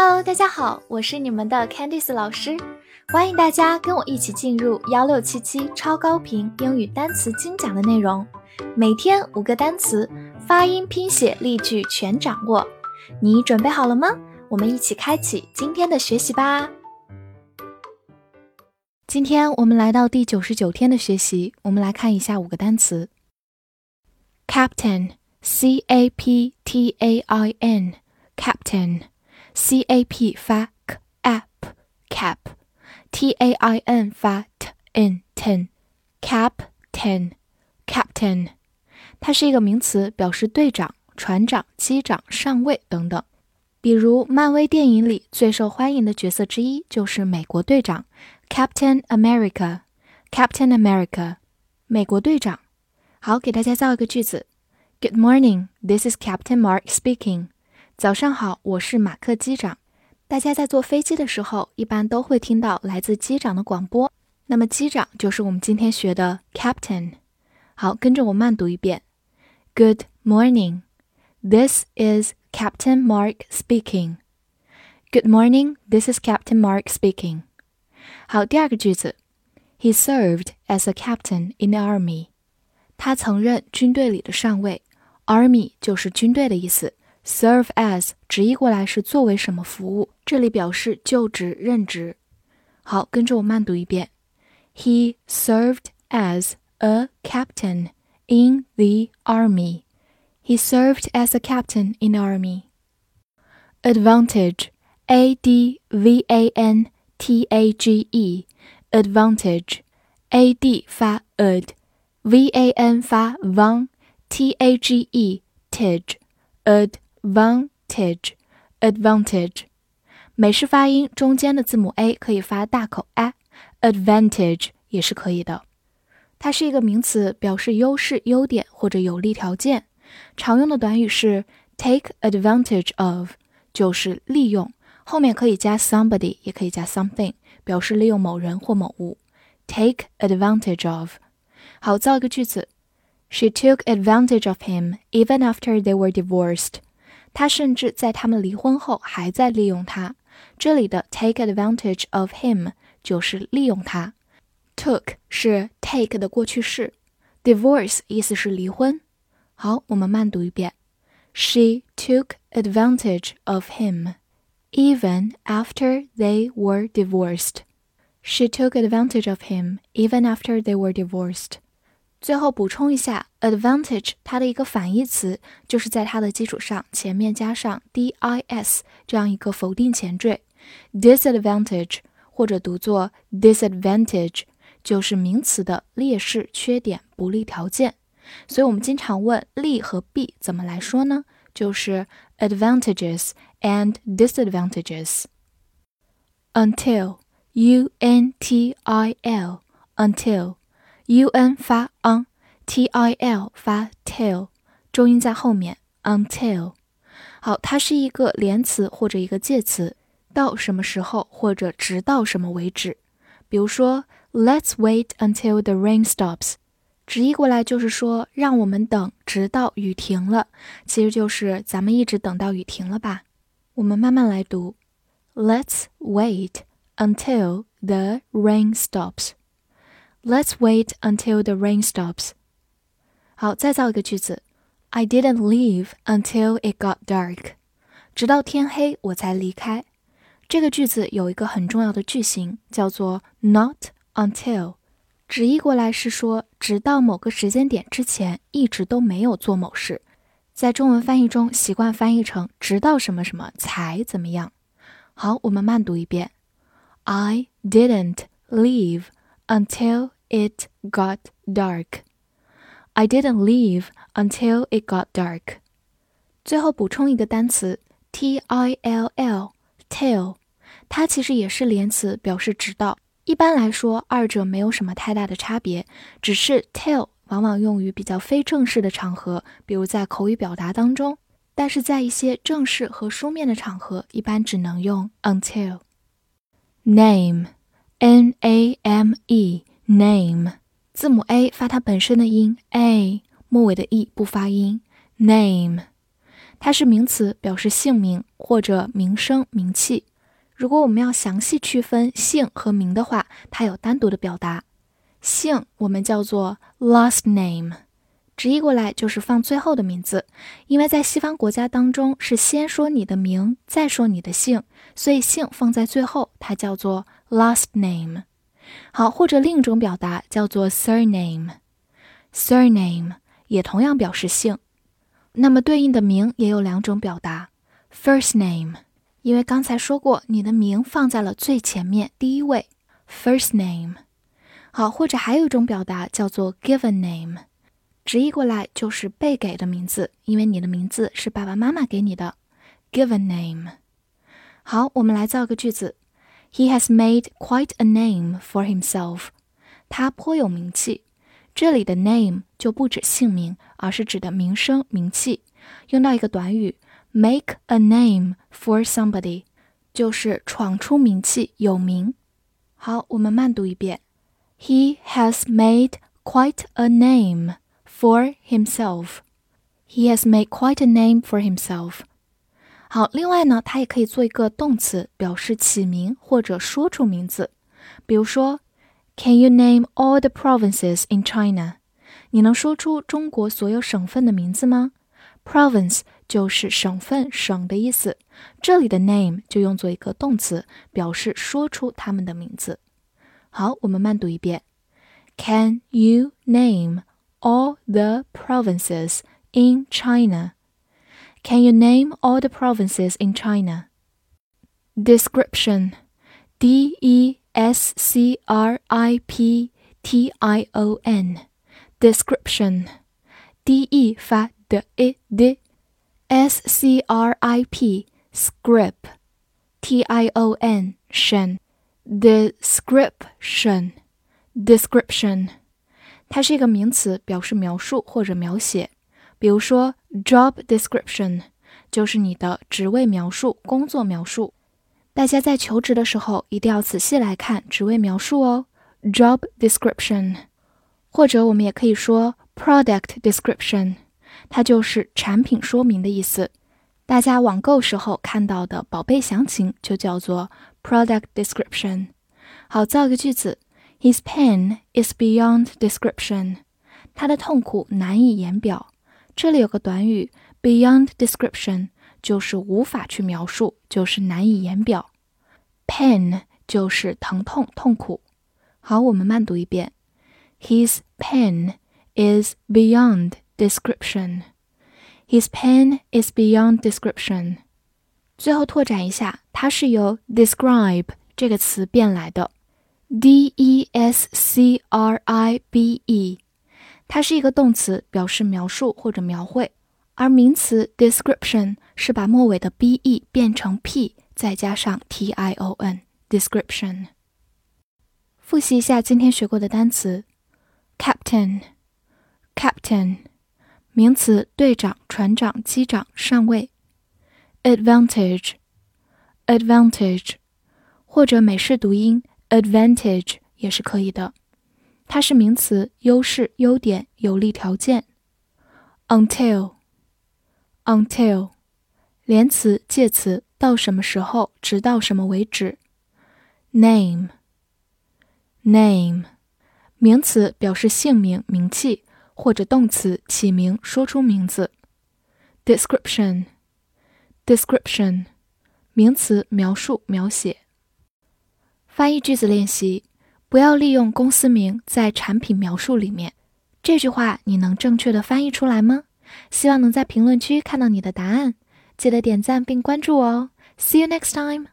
Hello，大家好，我是你们的 Candice 老师，欢迎大家跟我一起进入幺六七七超高频英语单词精讲的内容，每天五个单词，发音、拼写、例句全掌握，你准备好了吗？我们一起开启今天的学习吧。今天我们来到第九十九天的学习，我们来看一下五个单词：Captain，C A P T A I N，Captain。c a p 发 k app cap t a i n 发 t n ten captain captain，它是一个名词，表示队长、船长、机长、上尉等等。比如漫威电影里最受欢迎的角色之一就是美国队长 Captain America Captain America 美国队长。好，给大家造一个句子：Good morning, this is Captain Mark speaking. 早上好，我是马克机长。大家在坐飞机的时候，一般都会听到来自机长的广播。那么，机长就是我们今天学的 captain。好，跟着我慢读一遍：Good morning, this is Captain Mark speaking. Good morning, this is Captain Mark speaking. 好，第二个句子：He served as a captain in the army. 他曾任军队里的上尉。Army 就是军队的意思。Serve as 直译过来是作为什么服务，这里表示就职任职。好，跟着我慢读一遍。He served as a captain in the army. He served as a captain in the army. Advantage, A D V A N T A G E, advantage, A D 发 ad，V A N 发 van，T A G E, tige, ad。 Advantage, advantage，美式发音中间的字母 a 可以发大口 a，advantage 也是可以的。它是一个名词，表示优势、优点或者有利条件。常用的短语是 take advantage of，就是利用，后面可以加 somebody，也可以加 something，表示利用某人或某物。take advantage of。好，造一个句子：She took advantage of him even after they were divorced. 他甚至在他们离婚后还在利用他。这里的 take advantage of him 就是利用他。took 是 take 的过去式，divorce 意思是离婚。好，我们慢读一遍。She took advantage of him even after they were divorced. She took advantage of him even after they were divorced. 最后补充一下，advantage 它的一个反义词就是在它的基础上前面加上 dis 这样一个否定前缀，disadvantage 或者读作 disadvantage 就是名词的劣势、缺点、不利条件。所以我们经常问利和弊怎么来说呢？就是 advantages and disadvantages。until u n t i l until u n 发 on，t i l 发 tail，重音在后面。until，好，它是一个连词或者一个介词，到什么时候或者直到什么为止。比如说，Let's wait until the rain stops，直译过来就是说，让我们等直到雨停了，其实就是咱们一直等到雨停了吧。我们慢慢来读，Let's wait until the rain stops。Let's wait until the rain stops. 好，再造一个句子。I didn't leave until it got dark. 直到天黑我才离开。这个句子有一个很重要的句型，叫做 not until，直译过来是说，直到某个时间点之前，一直都没有做某事。在中文翻译中，习惯翻译成直到什么什么才怎么样。好，我们慢读一遍。I didn't leave until it got dark. I didn't leave until it got dark. 最后补充一个单词 t i l l till，它其实也是连词，表示直到。一般来说，二者没有什么太大的差别，只是 till 往往用于比较非正式的场合，比如在口语表达当中；但是在一些正式和书面的场合，一般只能用 until。Name, n a m e。Name 字母 a 发它本身的音 a，末尾的 e 不发音。Name，它是名词，表示姓名或者名声、名气。如果我们要详细区分姓和名的话，它有单独的表达。姓我们叫做 last name，直译过来就是放最后的名字。因为在西方国家当中是先说你的名，再说你的姓，所以姓放在最后，它叫做 last name。好，或者另一种表达叫做 surname，surname 也同样表示姓。那么对应的名也有两种表达，first name。因为刚才说过，你的名放在了最前面，第一位，first name。好，或者还有一种表达叫做 given name，直译过来就是被给的名字，因为你的名字是爸爸妈妈给你的，given name。好，我们来造个句子：He has made quite a name for himself。他颇有名气。这里的 name 就不指姓名，而是指的名声、名气。用到一个短语。Make a name for somebody，就是闯出名气，有名。好，我们慢读一遍。He has made quite a name for himself. He has made quite a name for himself. 好，另外呢，它也可以做一个动词，表示起名或者说出名字。比如说，Can you name all the provinces in China？你能说出中国所有省份的名字吗？Province 就是省份、省的意思。这里的 name 就用作一个动词，表示说出他们的名字。好，我们慢读一遍。Can you name all the provinces in China. Can you name all the provinces in China? Description. D E S C R I P T I O N. Description. D E 发 D E D S C R I P. Script T I O N. Shen. Description. Description. 它是一个名词，表示描述或者描写。比如说，job description 就是你的职位描述、工作描述。大家在求职的时候一定要仔细来看职位描述哦。job description，或者我们也可以说 product description。它就是产品说明的意思。大家网购时候看到的宝贝详情就叫做 product description。好，造个句子 ：His pain is beyond description。他的痛苦难以言表。这里有个短语 beyond description，就是无法去描述，就是难以言表。pain 就是疼痛、痛苦。好，我们慢读一遍：His pain is beyond。Description. His pain is beyond description. 最后拓展一下，它是由 describe 这个词变来的 ，d e s c r i b e，它是一个动词，表示描述或者描绘，而名词 description 是把末尾的 b e 变成 p，再加上 t i o n description。复习一下今天学过的单词，captain，captain。名词：队长、船长、机长、上尉。advantage，advantage，或者美式读音 Advantage 也是可以的。它是名词，优势、优点、有利条件。until，until，连词、介词，到什么时候，直到什么为止。name，name，名词，表示姓名、名气。或者动词起名，说出名字。description，description，名词描述、描写。翻译句子练习：不要利用公司名在产品描述里面。这句话你能正确的翻译出来吗？希望能在评论区看到你的答案。记得点赞并关注我哦。See you next time.